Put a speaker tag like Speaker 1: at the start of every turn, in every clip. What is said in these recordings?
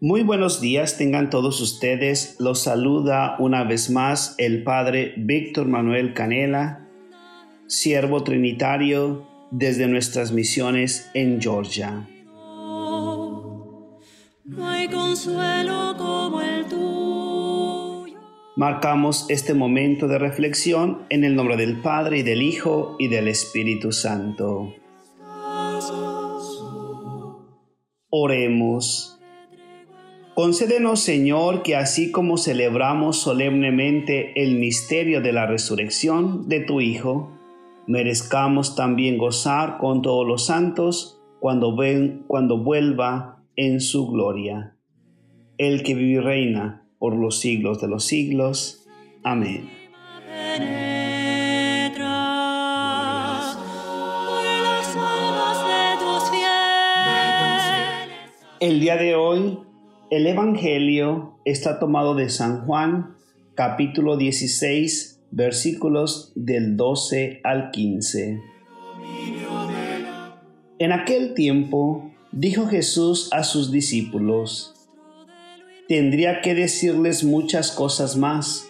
Speaker 1: Muy buenos días tengan todos ustedes. Los saluda una vez más el Padre Víctor Manuel Canela, siervo trinitario desde nuestras misiones en Georgia.
Speaker 2: Hay consuelo como el tuyo.
Speaker 1: Marcamos este momento de reflexión en el nombre del Padre y del Hijo y del Espíritu Santo. Oremos. Concédenos, Señor, que así como celebramos solemnemente el misterio de la resurrección de tu Hijo, merezcamos también gozar con todos los santos cuando, ven, cuando vuelva en su gloria. El que vive y reina por los siglos de los siglos. Amén. El día de hoy, el Evangelio está tomado de San Juan, capítulo 16, versículos del 12 al 15. En aquel tiempo, dijo Jesús a sus discípulos, Tendría que decirles muchas cosas más,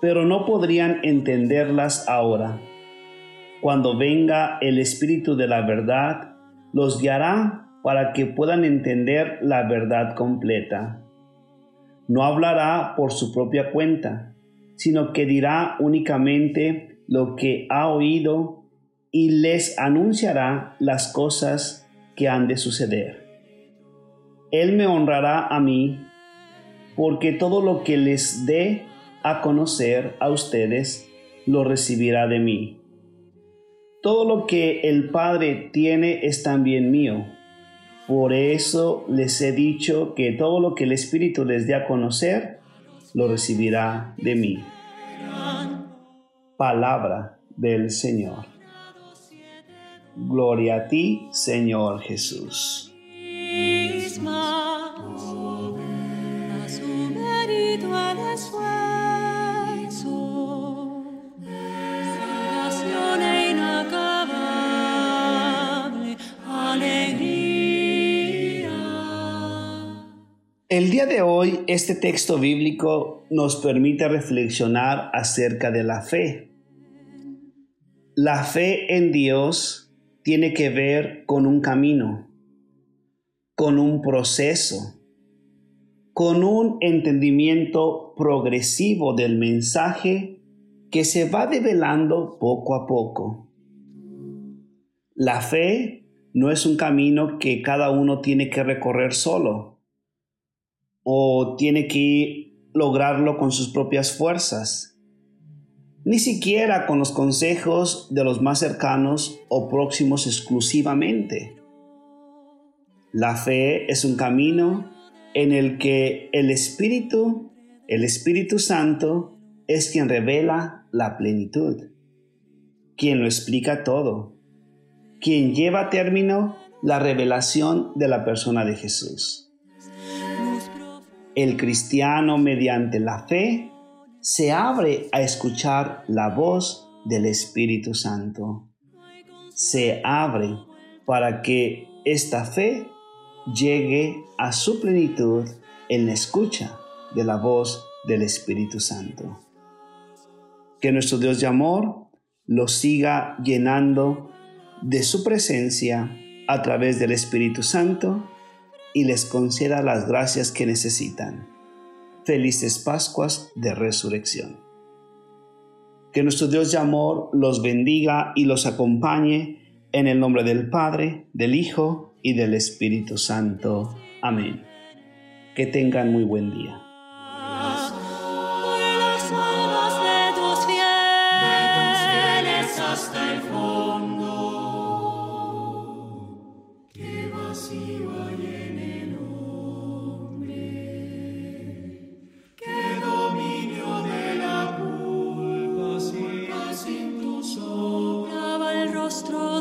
Speaker 1: pero no podrían entenderlas ahora. Cuando venga el Espíritu de la verdad, los guiará para que puedan entender la verdad completa. No hablará por su propia cuenta, sino que dirá únicamente lo que ha oído y les anunciará las cosas que han de suceder. Él me honrará a mí, porque todo lo que les dé a conocer a ustedes, lo recibirá de mí. Todo lo que el Padre tiene es también mío. Por eso les he dicho que todo lo que el Espíritu les dé a conocer, lo recibirá de mí. Palabra del Señor. Gloria a ti, Señor Jesús.
Speaker 2: e.
Speaker 1: El día de hoy, este texto bíblico nos permite reflexionar acerca de la fe. La fe en Dios tiene que ver con un camino, con un proceso, con un entendimiento progresivo del mensaje que se va develando poco a poco. La fe no es un camino que cada uno tiene que recorrer solo o tiene que lograrlo con sus propias fuerzas, ni siquiera con los consejos de los más cercanos o próximos exclusivamente. La fe es un camino en el que el Espíritu, el Espíritu Santo, es quien revela la plenitud, quien lo explica todo, quien lleva a término la revelación de la persona de Jesús. El cristiano mediante la fe se abre a escuchar la voz del Espíritu Santo. Se abre para que esta fe llegue a su plenitud en la escucha de la voz del Espíritu Santo. Que nuestro Dios de amor lo siga llenando de su presencia a través del Espíritu Santo y les conceda las gracias que necesitan. Felices Pascuas de Resurrección. Que nuestro Dios de amor los bendiga y los acompañe en el nombre del Padre, del Hijo y del Espíritu Santo. Amén. Que tengan muy buen día.
Speaker 2: nostro